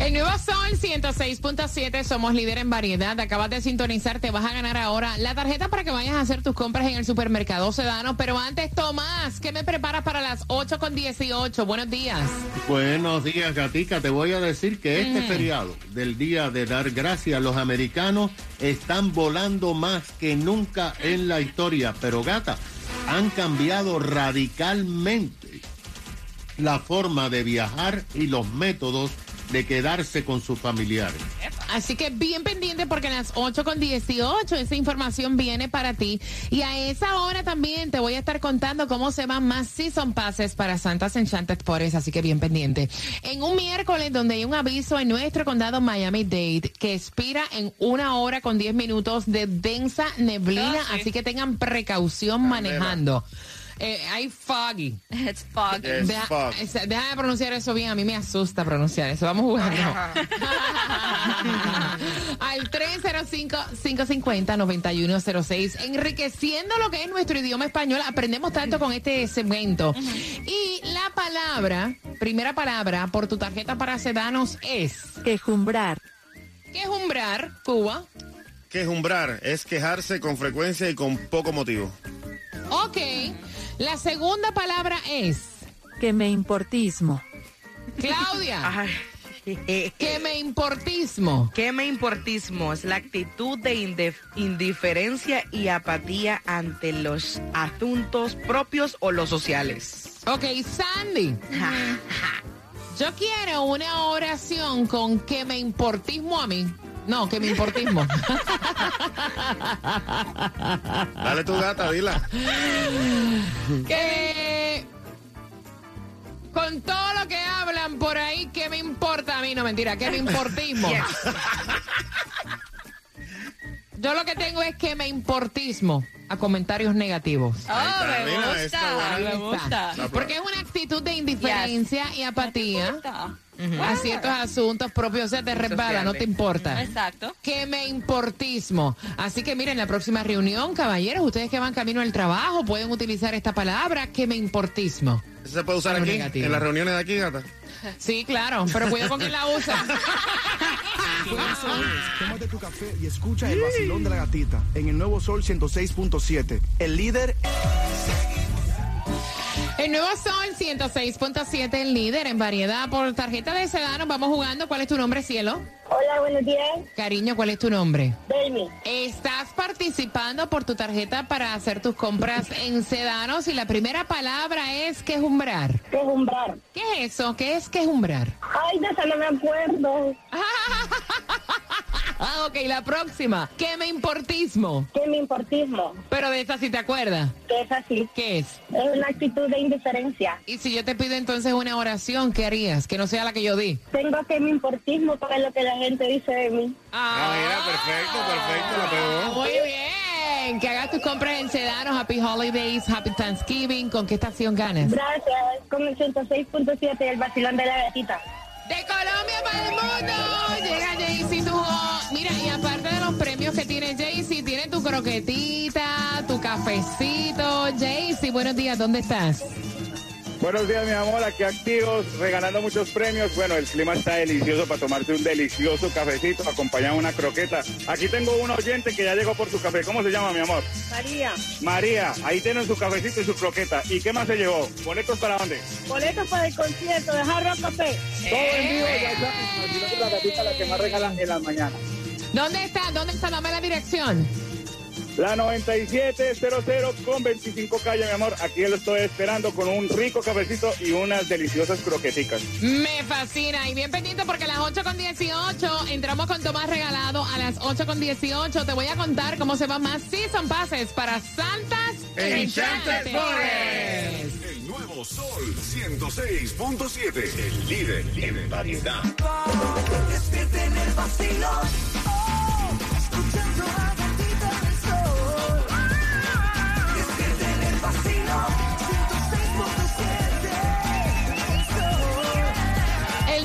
El nuevo Sol 106.7, somos líder en variedad. Acabas de sintonizar, te vas a ganar ahora la tarjeta para que vayas a hacer tus compras en el supermercado Sedano. Pero antes, Tomás, ¿qué me preparas para las 8 con 18? Buenos días. Buenos días, Gatica. Te voy a decir que este feriado del Día de Dar Gracias, los americanos están volando más que nunca en la historia. Pero, gata, han cambiado radicalmente la forma de viajar y los métodos de quedarse con sus familiares. Así que bien pendiente porque a las 8 con 18 esa información viene para ti. Y a esa hora también te voy a estar contando cómo se van más season passes para Santas Enchanted Forest. Así que bien pendiente. En un miércoles donde hay un aviso en nuestro condado Miami-Dade que expira en una hora con 10 minutos de densa neblina. Ah, sí. Así que tengan precaución manejando. Eh, hay foggy. It's foggy. Es Deja- fog. esa- déjame pronunciar eso bien, a mí me asusta pronunciar eso. Vamos jugando. Al 305-550-9106. Enriqueciendo lo que es nuestro idioma español. Aprendemos tanto con este segmento. Y la palabra, primera palabra por tu tarjeta para sedanos es. Quejumbrar. ¿Qué es umbrar, Cuba? Quejumbrar es quejarse con frecuencia y con poco motivo. Ok. La segunda palabra es. Que me importismo. Claudia. Que me importismo. ¿Qué me importismo? Es la actitud de indif- indiferencia y apatía ante los asuntos propios o los sociales. Ok, Sandy. Yo quiero una oración con que me importismo a mí. No, que me importismo. Dale tu gata, dila. que con todo lo que hablan por ahí, ¿qué me importa a mí? No, mentira, que me importismo. Yo lo que tengo es que me importismo a comentarios negativos. Ahí está, mira, está buena. Ahí me gusta. Porque es una actitud de indiferencia y apatía a ciertos asuntos propios. O sea, te resbala, no te importa. Exacto. Que me importismo. Así que miren, la próxima reunión, caballeros, ustedes que van camino al trabajo pueden utilizar esta palabra, que me importismo. ¿Eso se puede usar aquí? negativo. En las reuniones de aquí, gata. Sí, claro, pero cuidado con quien la usa. Tómate tu café y escucha el vacilón de la gatita en el nuevo Sol 106.7. El líder El nuevo Sol 106.7, el líder en variedad por tarjeta de sedano. Vamos jugando. ¿Cuál es tu nombre, cielo? Hola, buenos días. Cariño, ¿cuál es tu nombre? Delmi. Estás participando por tu tarjeta para hacer tus compras en sedanos y la primera palabra es quejumbrar. Quejumbrar. ¿Qué es eso? ¿Qué es quejumbrar? Ay, de eso no me acuerdo. Ah, ok, la próxima. ¿Qué me importismo? ¿Qué me importismo? Pero de esta sí te acuerdas. Que es así. ¿Qué es? Es una actitud de indiferencia. Y si yo te pido entonces una oración, ¿qué harías? Que no sea la que yo di. Tengo que me importismo para lo que la gente dice de mí. Ah, mira, perfecto, perfecto, la pegó. Muy bien. Que hagas tus compras en Sedanos. Happy Holidays, Happy Thanksgiving. ¿Con qué estación ganas? Gracias. Con el 106.7 el vacilón de la gatita. De Colombia para el mundo. Llega croquetita, tu cafecito. Jaycee, buenos días. ¿Dónde estás? Buenos días, mi amor. Aquí activos, regalando muchos premios. Bueno, el clima está delicioso para tomarse un delicioso cafecito, acompañado de una croqueta. Aquí tengo un oyente que ya llegó por su café. ¿Cómo se llama, mi amor? María, María. Ahí tienen su cafecito y su croqueta. ¿Y qué más se llevó? ¿Boletos para dónde? boletos para el concierto de Hard Rock Café. Todo en vivo, ya de la gatita, la que más regalan en las mañanas. ¿Dónde está? ¿Dónde está? Dame la dirección. La 9700 con 25 calle, mi amor. Aquí lo estoy esperando con un rico cafecito y unas deliciosas croqueticas. Me fascina. Y bien pendiente porque a las 8 con 18 entramos con Tomás regalado. A las 8 con 18 te voy a contar cómo se van más Season Passes para Santas Enchanted Forest. El nuevo Sol 106.7. El líder en variedad. El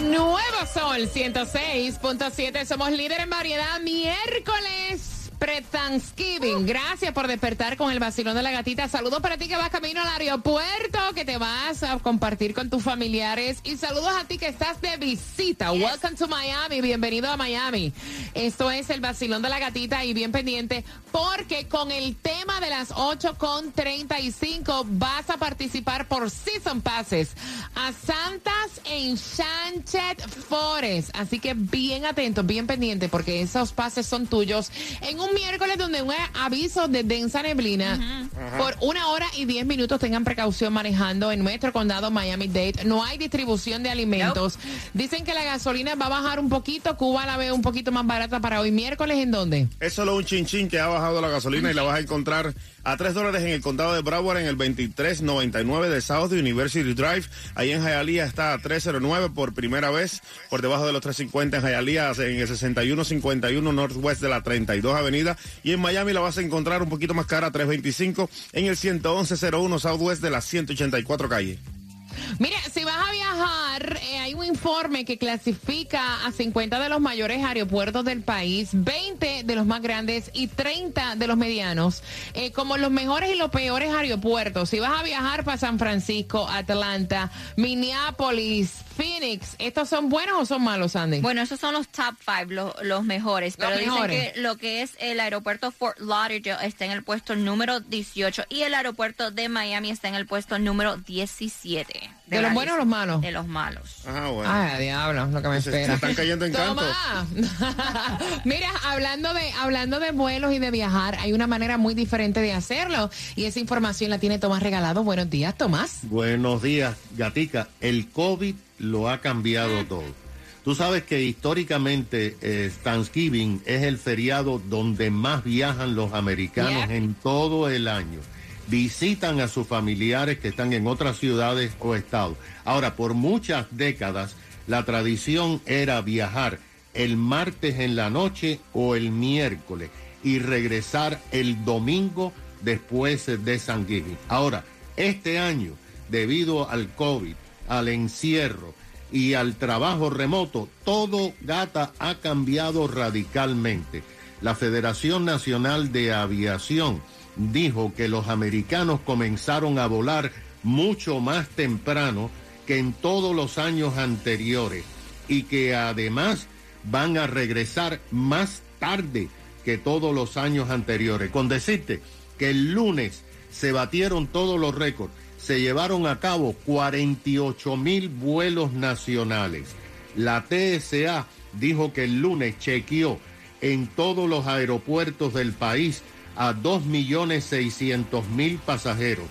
nuevo Sol 106.7. Somos líder en variedad. Miércoles pre-Thanksgiving. Gracias por despertar con el vacilón de la gatita. Saludos para ti que vas camino al aeropuerto, que te vas a compartir con tus familiares. Y saludos a ti que estás de visita. Welcome to Miami. Bienvenido a Miami. Esto es el vacilón de la gatita y bien pendiente porque con el tema de las 8 con 35 vas a participar por Season Passes a Santas Enchanted Forest. Así que bien atentos, bien pendientes porque esos pases son tuyos en un miércoles donde un aviso de densa neblina por una hora y diez minutos. Tengan precaución manejando en nuestro condado Miami-Dade. No hay distribución de alimentos. Dicen que la gasolina va a bajar un poquito. Cuba la ve un poquito más barata para hoy miércoles. ¿En dónde? Es solo un chinchín que ha bajado la gasolina y la vas a encontrar a 3 dólares en el condado de Broward en el 2399 de South University Drive. Ahí en Hialeah está a 309 por primera vez, por debajo de los 350 en Hialeah, en el 6151 Northwest de la 32 Avenida. Y en Miami la vas a encontrar un poquito más cara, a 325 en el 11101 Southwest de la 184 calle. Mira, si vas a viajar, eh, hay un informe que clasifica a 50 de los mayores aeropuertos del país, 20 de los más grandes y 30 de los medianos, eh, como los mejores y los peores aeropuertos. Si vas a viajar para San Francisco, Atlanta, Minneapolis, Phoenix, ¿estos son buenos o son malos, Andy? Bueno, esos son los top five, los, los mejores. Los Pero dicen mejores. que lo que es el aeropuerto Fort Lauderdale está en el puesto número 18 y el aeropuerto de Miami está en el puesto número 17. ¿De los buenos o los malos? De los malos. Ajá, bueno. Ay, diablo, lo que me Se- espera. se están cayendo en canto. Toma. Mira, hablando de hablando de vuelos y de viajar, hay una manera muy diferente de hacerlo y esa información la tiene Tomás regalado. Buenos días, Tomás. Buenos días, Gatica. El COVID lo ha cambiado todo. Tú sabes que históricamente eh, Thanksgiving es el feriado donde más viajan los americanos Yeah. en todo el año. Visitan a sus familiares que están en otras ciudades o estados. Ahora, por muchas décadas, la tradición era viajar el martes en la noche o el miércoles y regresar el domingo después de Thanksgiving. Ahora, este año, debido al COVID, al encierro y al trabajo remoto, todo gata ha cambiado radicalmente. La Federación Nacional de Aviación dijo que los americanos comenzaron a volar mucho más temprano que en todos los años anteriores y que además van a regresar más tarde que todos los años anteriores. Con decirte que el lunes se batieron todos los récords, se llevaron a cabo 48 mil vuelos nacionales. La TSA dijo que el lunes chequeó en todos los aeropuertos del país a 2.600.000 pasajeros.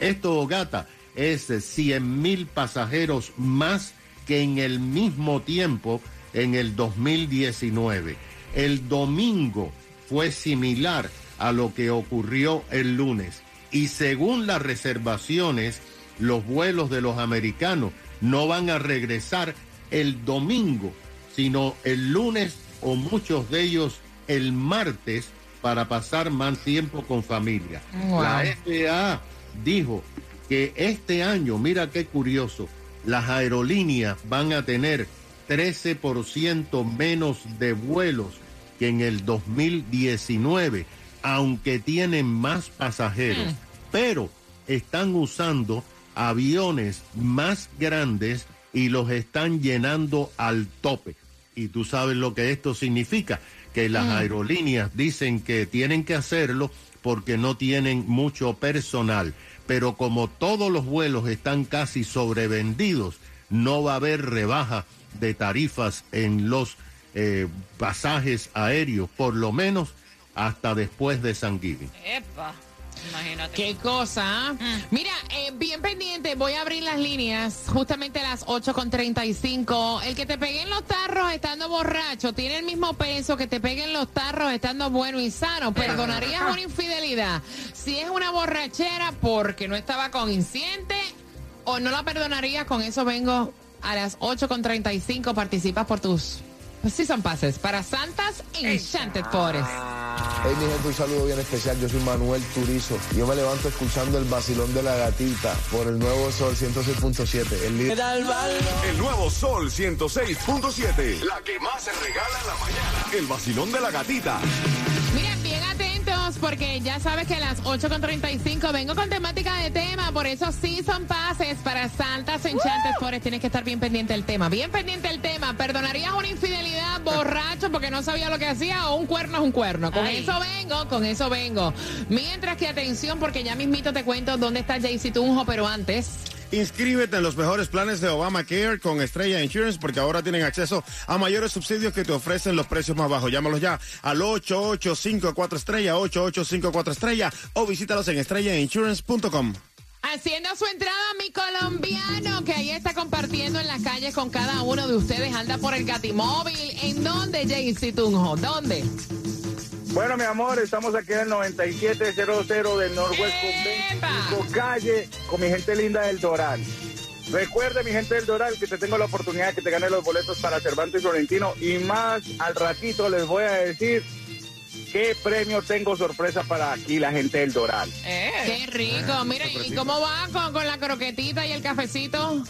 Esto, gata, es 100 mil pasajeros más que en el mismo tiempo en el 2019. El domingo fue similar a lo que ocurrió el lunes. Y según las reservaciones, los vuelos de los americanos no van a regresar el domingo, sino el lunes o muchos de ellos el martes para pasar más tiempo con familia. Wow. La FAA dijo que este año, mira qué curioso, las aerolíneas van a tener 13% menos de vuelos que en el 2019, aunque tienen más pasajeros, pero están usando aviones más grandes y los están llenando al tope. Y tú sabes lo que esto significa, que las aerolíneas dicen que tienen que hacerlo porque no tienen mucho personal. Pero como todos los vuelos están casi sobrevendidos, no va a haber rebaja de tarifas en los eh, pasajes aéreos, por lo menos hasta después de San Giving. Epa, imagínate. Qué cosa. ¿ah? Mira, eh, bien pendiente, voy a abrir las líneas justamente a las 8 con 35. El que te pegue en los tarros estando borracho tiene el mismo peso que te peguen los tarros estando bueno y sano. ¿Perdonarías una infidelidad? Si es una borrachera porque no estaba consciente o no la perdonarías, con eso vengo a las 8 con 35. Participas por tus... Pues sí son pases para Santas Enchanted Forest. Hey, mi gente, un saludo bien especial. Yo soy Manuel Turizo. Yo me levanto escuchando el vacilón de la gatita por el nuevo Sol 106.7. El líder. El nuevo Sol 106.7. La que más se regala en la mañana. El vacilón de la gatita. Porque ya sabes que a las 8.35 vengo con temática de tema, por eso sí son pases para Santas Enchantes Forest. Tienes que estar bien pendiente del tema, bien pendiente del tema. ¿Perdonarías una infidelidad borracho porque no sabía lo que hacía o un cuerno es un cuerno? Con Ay. eso vengo, con eso vengo. Mientras que atención porque ya mismito te cuento dónde está Jaycee Tunjo, pero antes... Inscríbete en los mejores planes de Obamacare con Estrella Insurance porque ahora tienen acceso a mayores subsidios que te ofrecen los precios más bajos. Llámalos ya al 8854 estrella, 8854 estrella o visítalos en estrellainsurance.com. Haciendo su entrada mi colombiano, que ahí está compartiendo en las calles con cada uno de ustedes. Anda por el Gatimóvil. ¿En dónde, Jaycee Tunjo? ¿Dónde? Bueno, mi amor, estamos aquí en el 9700 del Northwest con 25 calle con mi gente linda del Doral. Recuerde, mi gente del Doral, que te tengo la oportunidad de que te gane los boletos para Cervantes y Florentino. Y más al ratito les voy a decir qué premio tengo sorpresa para aquí la gente del Doral. Qué rico. Mira, ¿y cómo va con, con la croquetita y el cafecito?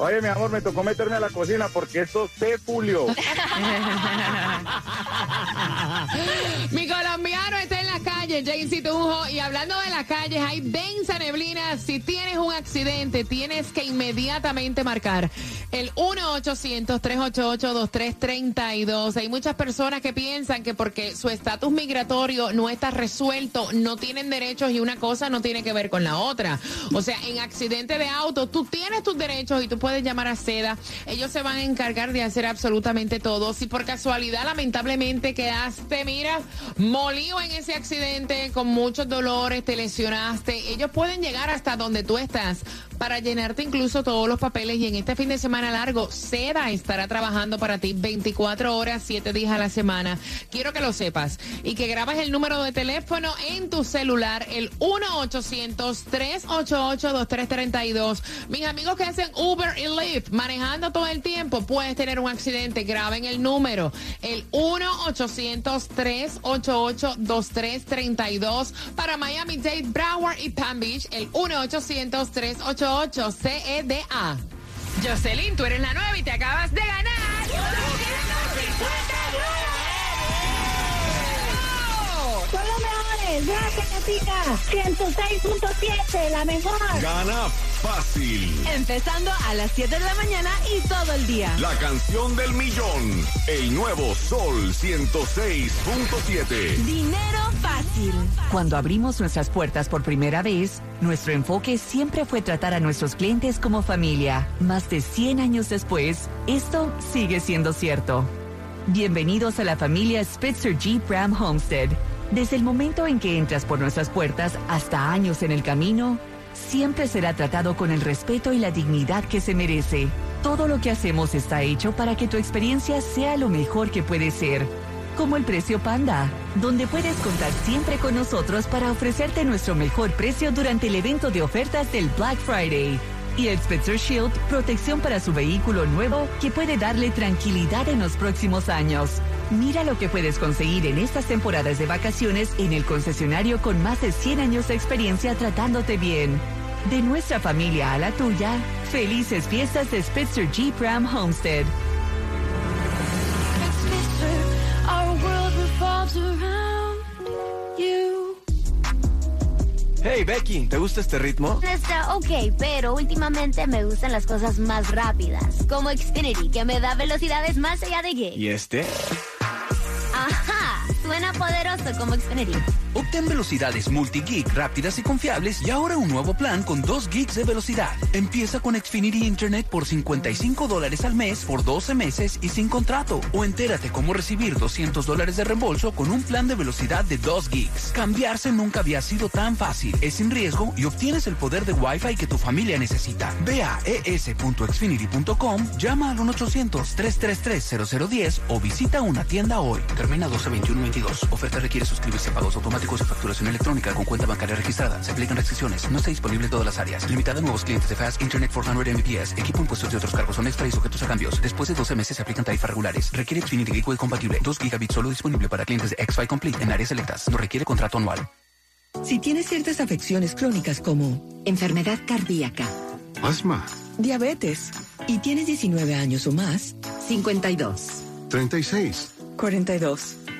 Oye, mi amor, me tocó meterme a la cocina porque esto se pulió. Mi colombiano está en las calles, Jaycee Tunjo. Y hablando de las calles, hay densa neblina. Si tienes un accidente, tienes que inmediatamente marcar el 1-800-388-2332. Hay muchas personas que piensan que porque su estatus migratorio no está resuelto, no tienen derechos y una cosa no tiene que ver con la otra. O sea, en accidente de auto, tú tienes tus derechos y tú puedes llamar a SEDA. Ellos se van a encargar de hacer absolutamente todo. Si por casualidad, lamentablemente, quedaste, mira, molido en ese accidente, con muchos dolores, te lesionaste, ellos pueden llegar hasta donde tú estás para llenarte incluso todos los papeles y en este fin de semana largo, SEDA estará trabajando para ti 24 horas, 7 días a la semana. Quiero que lo sepas y que grabes el número de teléfono en tu celular, el 1-800-388-2332. Mis amigos que hacen Uber y Lyft, manejando todo el tiempo, puedes tener un accidente, graben el número, el 1-800-388-2332 para Miami-Dade, Broward y Palm Beach, el 1-800-388-CEDA. Jocelyn, tú eres la nueva y te acabas de ganar. Gatita. 106.7, la mejor. Gana fácil. Empezando a las 7 de la mañana y todo el día. La canción del millón. El nuevo Sol 106.7. Dinero fácil. Cuando abrimos nuestras puertas por primera vez, nuestro enfoque siempre fue tratar a nuestros clientes como familia. Más de 100 años después, esto sigue siendo cierto. Bienvenidos a la familia Spitzer Jeep Ram Homestead. Desde el momento en que entras por nuestras puertas hasta años en el camino, siempre será tratado con el respeto y la dignidad que se merece. Todo lo que hacemos está hecho para que tu experiencia sea lo mejor que puede ser. Como el precio Panda, donde puedes contar siempre con nosotros para ofrecerte nuestro mejor precio durante el evento de ofertas del Black Friday. Y el Spitzer Shield, protección para su vehículo nuevo que puede darle tranquilidad en los próximos años. Mira lo que puedes conseguir en estas temporadas de vacaciones en el concesionario con más de 100 años de experiencia tratándote bien. De nuestra familia a la tuya, felices fiestas de Spitzer Jeep Ram Homestead. Hey Becky, ¿te gusta este ritmo? Está ok, pero últimamente me gustan las cosas más rápidas, como Xfinity, que me da velocidades más allá de gig. ¿Y este? Como Xfinity. Obtén velocidades multi-gig rápidas y confiables y ahora un nuevo plan con 2 gigs de velocidad. Empieza con Xfinity Internet por 55 dólares al mes por 12 meses y sin contrato. O entérate cómo recibir 200 dólares de reembolso con un plan de velocidad de 2 gigs. Cambiarse nunca había sido tan fácil. Es sin riesgo y obtienes el poder de Wi-Fi que tu familia necesita. Ve a es.xfinity.com, llama al 1-800-333-0010 o visita una tienda hoy. Termina 12-21-22. Oferta requiere suscribirse a pagos automáticos automáticos o facturación electrónica con cuenta bancaria registrada. Se aplican restricciones. No está disponible en todas las áreas. Limitada a nuevos clientes de Fast Internet 400 Mbps. Equipo impuestos y otros cargos son extra y sujetos a cambios. Después de 12 meses se aplican tarifas regulares. Requiere Xfinity Gateway compatible. 2 gigabits solo disponible para clientes de X-Fi Complete en áreas selectas. No requiere contrato anual. Si tienes ciertas afecciones crónicas como enfermedad cardíaca, Asma. diabetes y tienes 19 años o más, 52, 36. 42.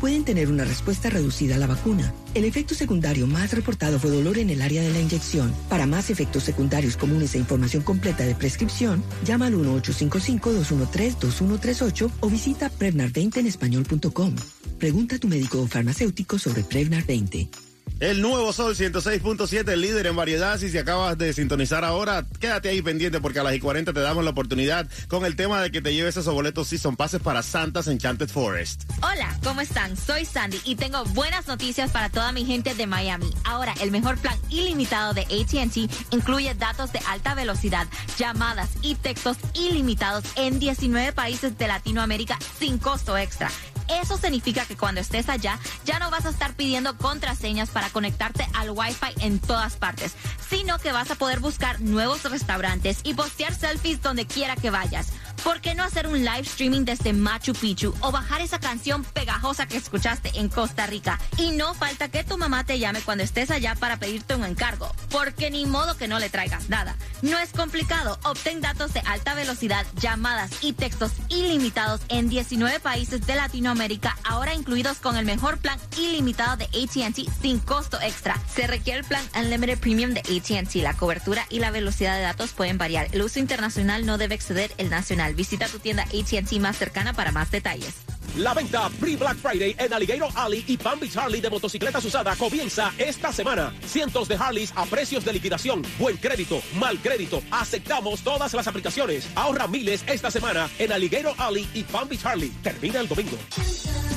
pueden tener una respuesta reducida a la vacuna. El efecto secundario más reportado fue dolor en el área de la inyección. Para más efectos secundarios comunes e información completa de prescripción, llama al 1-855-213-2138 o visita Prevnar20 en español.com. Pregunta a tu médico o farmacéutico sobre Prevnar 20. El nuevo Sol 106.7, el líder en variedad. Si se acabas de sintonizar ahora, quédate ahí pendiente porque a las y 40 te damos la oportunidad con el tema de que te lleves esos boletos Season Passes para Santa's Enchanted Forest. Hola, ¿cómo están? Soy Sandy y tengo buenas noticias para toda mi gente de Miami. Ahora, el mejor plan ilimitado de ATT incluye datos de alta velocidad, llamadas y textos ilimitados en 19 países de Latinoamérica sin costo extra. Eso significa que cuando estés allá ya no vas a estar pidiendo contraseñas para conectarte al Wi-Fi en todas partes, sino que vas a poder buscar nuevos restaurantes y postear selfies donde quiera que vayas. ¿Por qué no hacer un live streaming desde Machu Picchu o bajar esa canción pegajosa que escuchaste en Costa Rica? Y no falta que tu mamá te llame cuando estés allá para pedirte un encargo, porque ni modo que no le traigas nada. No es complicado, obtén datos de alta velocidad, llamadas y textos ilimitados en 19 países de Latinoamérica, ahora incluidos con el mejor plan ilimitado de ATT sin costo extra. Se requiere el plan Unlimited Premium de ATT. La cobertura y la velocidad de datos pueden variar. El uso internacional no debe exceder el nacional. Visita tu tienda AT&T más cercana para más detalles. La venta pre-Black Friday en Alligator Alley y Palm Beach Harley de motocicletas usadas comienza esta semana. Cientos de Harleys a precios de liquidación. Buen crédito, mal crédito. Aceptamos todas las aplicaciones. Ahorra miles esta semana en Alligator Alley y Palm Beach Harley. Termina el domingo.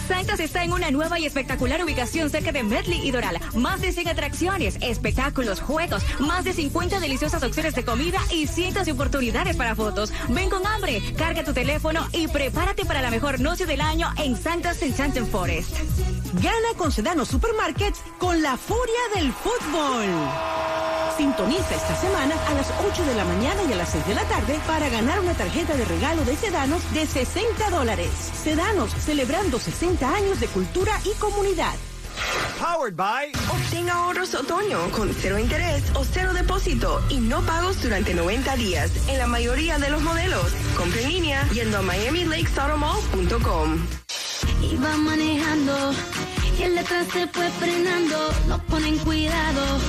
Santas está en una nueva y espectacular ubicación cerca de Medley y Doral. Más de 100 atracciones, espectáculos, juegos, más de 50 deliciosas opciones de comida y cientos de oportunidades para fotos. Ven con hambre, carga tu teléfono y prepárate para la mejor noche del año en Santas Enchanted Forest. Gana con Sedano Supermarkets con la furia del fútbol. Sintoniza esta semana a las 8 de la mañana y a las 6 de la tarde para ganar una tarjeta de regalo de Sedanos de 60 dólares. Sedanos, celebrando 60 años de cultura y comunidad. Powered by. Obtenga ahorros otoño con cero interés o cero depósito y no pagos durante 90 días en la mayoría de los modelos. Compre en línea yendo a miamilakesautomall.com. Iba manejando y el detrás se fue frenando. No ponen cuidado.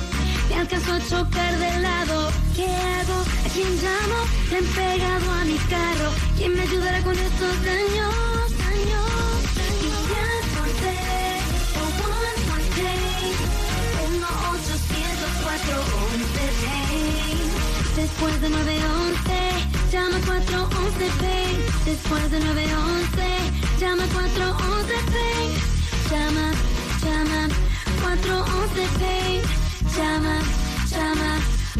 Me alcanzó a chocar de lado. ¿Qué hago? ¿A quién llamo? Le han pegado a mi carro. ¿Quién me ayudará con estos? Daños. 1-800-411-PAIN. Después de 911, llama 411 PAIN. Después de 911, llama 411 PAIN. Llama, llama 411 PAIN. Llama, llama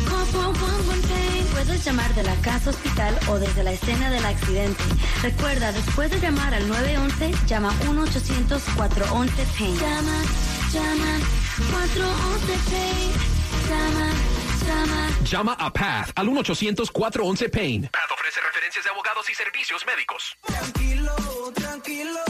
411 PAIN. Puedes llamar de la casa hospital o desde la escena del accidente. Recuerda, después de llamar al 911, llama 1-800-411-PAIN. Llama, llama 411 PAIN. Llama, a PATH al 1-800-411-PAIN. PATH ofrece referencias de abogados y servicios médicos. Tranquilo, tranquilo,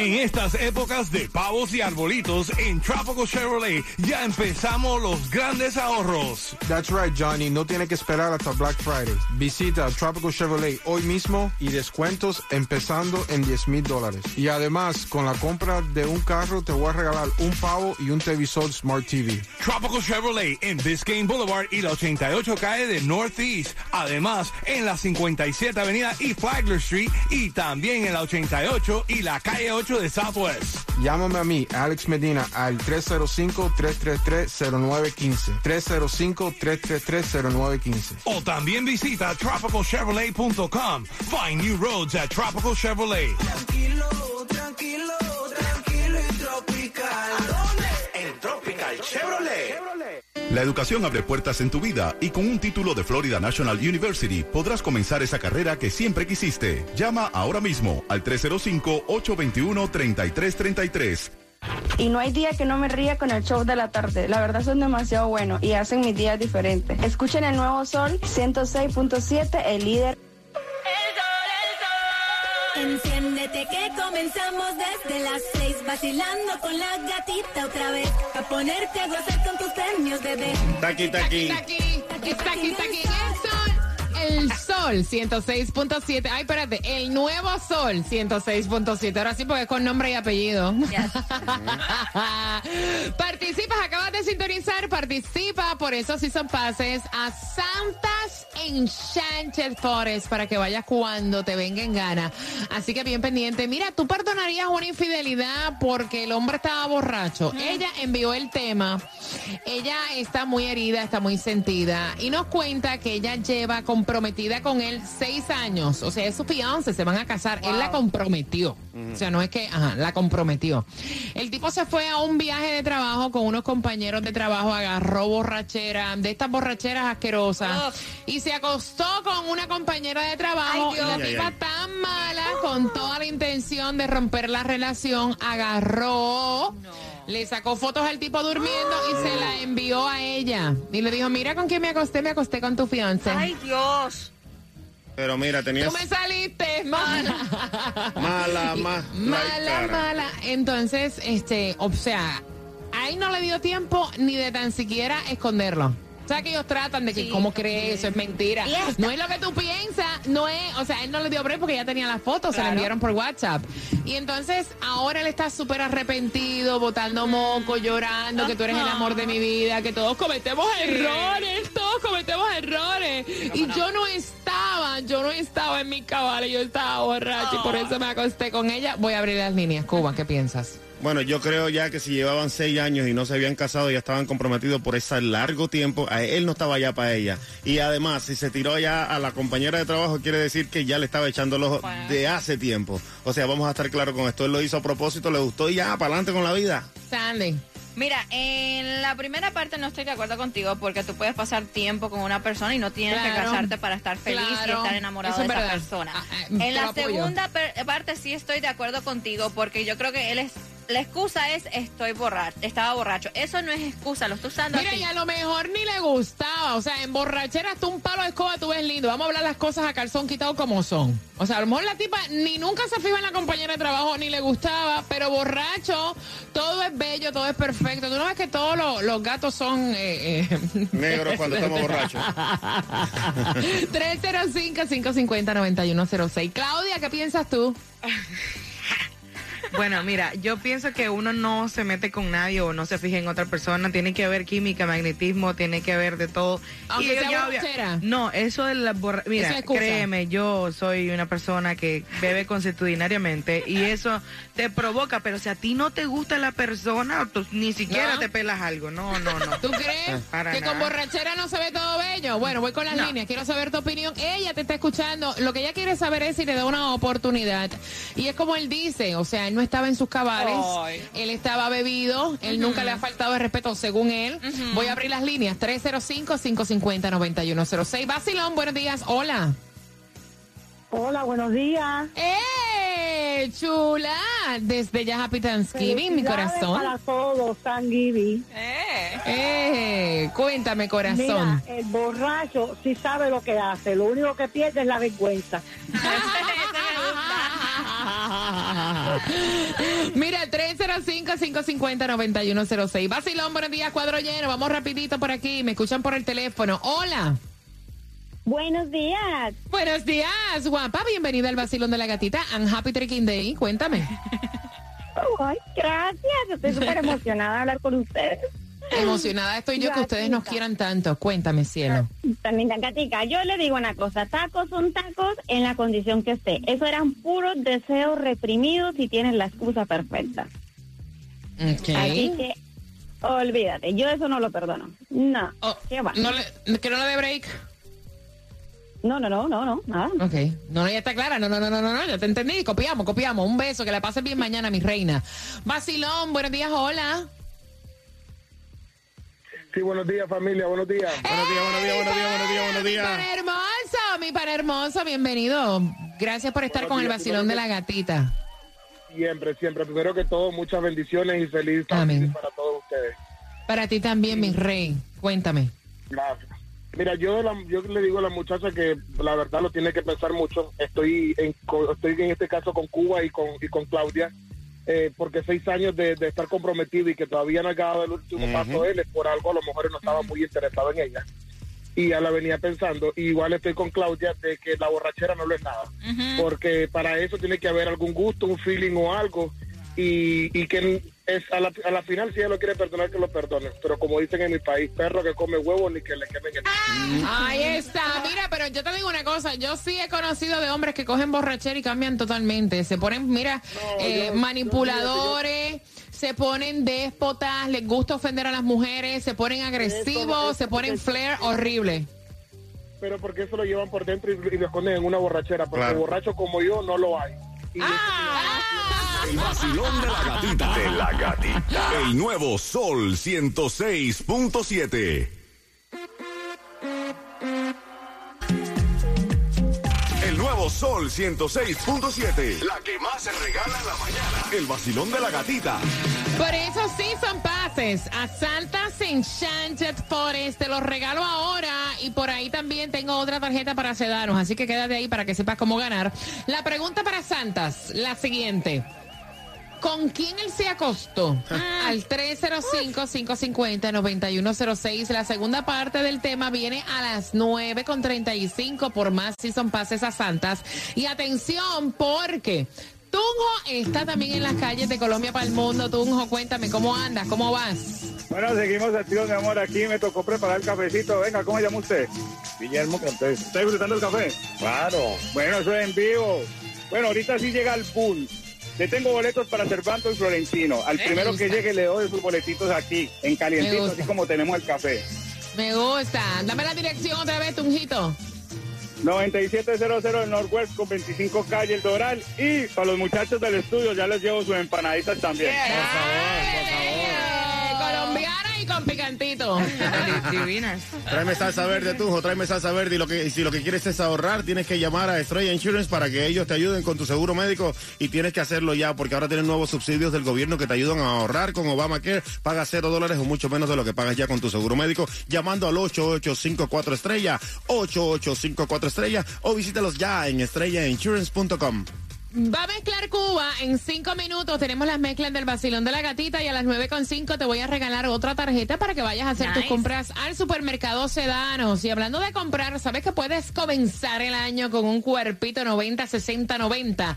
En estas épocas de pavos y arbolitos, en Tropical Chevrolet ya empezamos los grandes ahorros. That's right, Johnny. No tiene que esperar hasta Black Friday. Visita Tropical Chevrolet hoy mismo y descuentos empezando en 10 mil dólares. Y además, con la compra de un carro, te voy a regalar un pavo y un televisor Smart TV. Tropical Chevrolet en Biscayne Boulevard y la 88 calle de Northeast. Además, en la 57 Avenida y Flagler Street y también en la 88 y la calle 8 de Southwest. Llámame a mí, Alex Medina, al 305-333-0915. 305-333-0915. O también visita tropicalchevrolet.com. Find new roads at Tropical Chevrolet. Tranquilo, tranquilo, tranquilo La educación abre puertas en tu vida y con un título de Florida National University podrás comenzar esa carrera que siempre quisiste. Llama ahora mismo al 305-821-3333. Y no hay día que no me ría con el show de la tarde. La verdad son demasiado buenos y hacen mis días diferentes. Escuchen el nuevo Sol 106.7, el líder. Comenzamos desde las seis vacilando con la gatita otra vez a ponerte a gozar con tus premios bebé. Taqui, taqui. Taqui, taqui, taqui, taqui. El sol, el sol 106.7. Ay, espérate, el nuevo sol 106.7. Ahora sí, porque es con nombre y apellido. Participas, acabas de sintonizar, participa, por eso sí son pases a Santas Enchanted Forest para que vayas cuando te venga en gana. Así que bien pendiente. Mira, tú perdonarías una infidelidad porque el hombre estaba borracho. Ella envió el tema. Ella está muy herida, está muy sentida y nos cuenta que ella lleva comprometida con él seis años. O sea, es su fiance, se van a casar. Él la comprometió. O sea, no es que, ajá, la comprometió. El tipo se fue a un viaje de trabajo con unos compañeros de trabajo, agarró borrachera, de estas borracheras asquerosas, y se acostó con una compañera de trabajo. Ay, y la tipa Ay, tan mala, con toda la intención de romper la relación, agarró. Le sacó fotos al tipo durmiendo y se la envió a ella. Y le dijo, mira con quién me acosté, me acosté con tu fiance. Ay, Dios. Pero mira, tenías Tú me saliste mala. mala, ma- Mala, cara. mala. Entonces, este, o sea, ahí no le dio tiempo ni de tan siquiera esconderlo. O sea, que ellos tratan de que, ¿cómo crees? Eso es mentira. No es lo que tú piensas, no es, o sea, él no le dio break porque ya tenía las fotos, se la enviaron por WhatsApp. Y entonces, ahora él está súper arrepentido, botando moco, llorando, que tú eres el amor de mi vida, que todos cometemos errores, cometemos errores. Y yo no estaba, yo no estaba en mi cabal, yo estaba borracha y por eso me acosté con ella. Voy a abrir las líneas. Cuba, ¿qué piensas? Bueno, yo creo ya que si llevaban seis años y no se habían casado, ya estaban comprometidos por ese largo tiempo, a él no estaba ya para ella. Y además, si se tiró ya a la compañera de trabajo, quiere decir que ya le estaba echando el ojo de hace tiempo. O sea, vamos a estar claros con esto. Él lo hizo a propósito, le gustó y ya, para adelante con la vida. Sandy. Mira, en la primera parte no estoy de acuerdo contigo porque tú puedes pasar tiempo con una persona y no tienes que casarte para estar feliz y estar enamorado de es esa persona. Ah, te en la segunda parte sí estoy de acuerdo contigo porque yo creo que él es la excusa es estoy borracho, estaba borracho. Eso no es excusa, lo estoy usando Mira, así. y a lo mejor ni le gustaba. O sea, en borrachera hasta un palo de escoba tú ves lindo. Vamos a hablar las cosas a calzón quitado como son. O sea, a lo mejor la tipa ni nunca se fija en la compañera de trabajo, ni le gustaba, pero borracho, todo es bello, todo es perfecto. Tú no ves que todos los, los gatos son... Eh, eh, Negros cuando estamos borrachos. 305-550-9106. Claudia, ¿qué piensas tú? Bueno, mira, yo pienso que uno no se mete con nadie o no se fija en otra persona. Tiene que haber química, magnetismo, tiene que haber de todo. Aunque sea borrachera. No, eso de la borra- Mira, es créeme, yo soy una persona que bebe constitucionariamente y eso te provoca, pero si a ti no te gusta la persona, tú ni siquiera No. te pelas algo. No, no, no. ¿Tú crees Para que con nada. borrachera no se ve todo bello? Bueno, voy con las No. líneas. Quiero saber tu opinión. Ella te está escuchando. Lo que ella quiere saber es si le da una oportunidad. Y es como él dice, o sea, él no estaba en sus cabales. Ay. Él estaba bebido. Él nunca le ha faltado el respeto, según él. Voy a abrir las líneas. 305-550-9106. Basilón, buenos días. Hola. Hola, buenos días. ¡Eh! Chula. Desde ya Happy Thanksgiving, mi corazón. Para todos, San Giving. Eh, cuéntame, corazón. Mira, el borracho sí sabe lo que hace. Lo único que pierde es la vergüenza. Mira, 305-550-9106. Basilón, buenos días, cuadro lleno. Vamos rapidito por aquí. Me escuchan por el teléfono. Hola. Buenos días. Buenos días, guapa. Bienvenida al Basilón de la Gatita. I'm happy Trekking Day. Cuéntame. Ay, gracias. Estoy súper emocionada de hablar con ustedes. Emocionada estoy yo que ustedes nos quieran tanto. Cuéntame, cielo. También, Gatica, yo le digo una cosa, tacos son tacos en la condición que esté. Eso eran puros deseos reprimidos y tienes la excusa perfecta. Ok. Así que, olvídate, yo eso no lo perdono. No, ¿qué va? No le- ¿Que no le dé break? No, no, no, no, no, nada. Ok. No, no, ya está clara. No, no, no, no, no, no. Ya te entendí. Copiamos, copiamos. Un beso. Que la pases bien mañana, mi reina. Basilón, buenos días. Hola. Sí, buenos días familia, buenos días. Buenos días, buenos días, buenos días, buenos días, buenos Mi días. pan hermoso, mi pan hermoso. Bienvenido. Gracias por estar Buenos con el Basilón de la Gatita. Siempre, siempre. Primero que todo, muchas bendiciones y feliz Thanksgiving para todos ustedes. Para ti también, mi rey. Cuéntame. Gracias. Mira, yo, la- yo le digo a la muchacha que la verdad lo tiene que pensar mucho. Estoy en, co- estoy en este caso con Cuba y con, y con Claudia, eh, porque seis años de, de estar comprometido y que todavía no ha dado el último paso él, es por algo a lo mejor él no estaba muy interesado en ella. Y ya la venía pensando. Y igual estoy con Claudia de que la borrachera no lo es nada. porque para eso tiene que haber algún gusto, un feeling o algo, y, y que es a la, a la final si ella lo quiere perdonar, que lo perdone, pero como dicen en mi país, perro que come huevo ni que le quemen el... Ahí está. Mira, pero yo te digo una cosa. Yo sí he conocido de hombres que cogen borrachera y cambian totalmente. Se ponen, mira, eh, manipuladores. Se ponen déspotas, les gusta ofender a las mujeres, se ponen agresivos, se ponen flair horrible. Pero porque eso lo llevan por dentro y, y lo esconden en una borrachera, porque Claro. borracho como yo no lo hay. Y El vacilón de la gatita. De la gatita. El nuevo Sol 106.7. Sol 106.7. La que más se regala en la mañana. El vacilón de la gatita. Por eso sí son pases a Santa's Enchanted Forest. Te los regalo ahora y por ahí también tengo otra tarjeta para Sedanos. Así que quédate ahí para que sepas cómo ganar. La pregunta para Santas, la siguiente. ¿Con quién él se acostó? Al 305-550-9106. La segunda parte del tema viene a las 9.35 por más si son pases a Santas. Y atención porque Tunjo está también en las calles de Colombia para el mundo. Tunjo, cuéntame, ¿cómo andas? ¿Cómo vas? Bueno, seguimos activos, mi amor. Aquí me tocó preparar el cafecito. Venga, ¿cómo se llama usted? Guillermo Cortés. ¿Está disfrutando el café? Claro. Bueno, eso es en vivo. Bueno, ahorita sí llega el pool. Le tengo boletos para Cervantes y Florentino. Al Me primero que llegue le doy sus boletitos aquí, en calientito, así como tenemos el café. Me gusta. Dame la dirección otra vez, Tunjito. 9700 del Northwest con 25 calle El Doral. Y para los muchachos del estudio ya les llevo sus empanaditas también. Y con picantito. Divinas. Tráeme salsa verde, Tujo, tráeme salsa verde. Y, lo que, y si lo que quieres es ahorrar, tienes que llamar a Estrella Insurance para que ellos te ayuden con tu seguro médico. Y tienes que hacerlo ya, porque ahora tienen nuevos subsidios del gobierno que te ayudan a ahorrar con Obamacare. Pagas cero dólares o mucho menos de lo que pagas ya con tu seguro médico. Llamando al 8854 Estrella, 8854 Estrella, o visítalos ya en estrellainsurance.com. Va a mezclar Cuba en cinco minutos. Tenemos las mezclas del vacilón de la gatita y a las nueve con cinco te voy a regalar otra tarjeta para que vayas a hacer tus compras al supermercado Sedanos. Y hablando de comprar, ¿sabes que puedes comenzar el año con un cuerpito 90, 60, 90?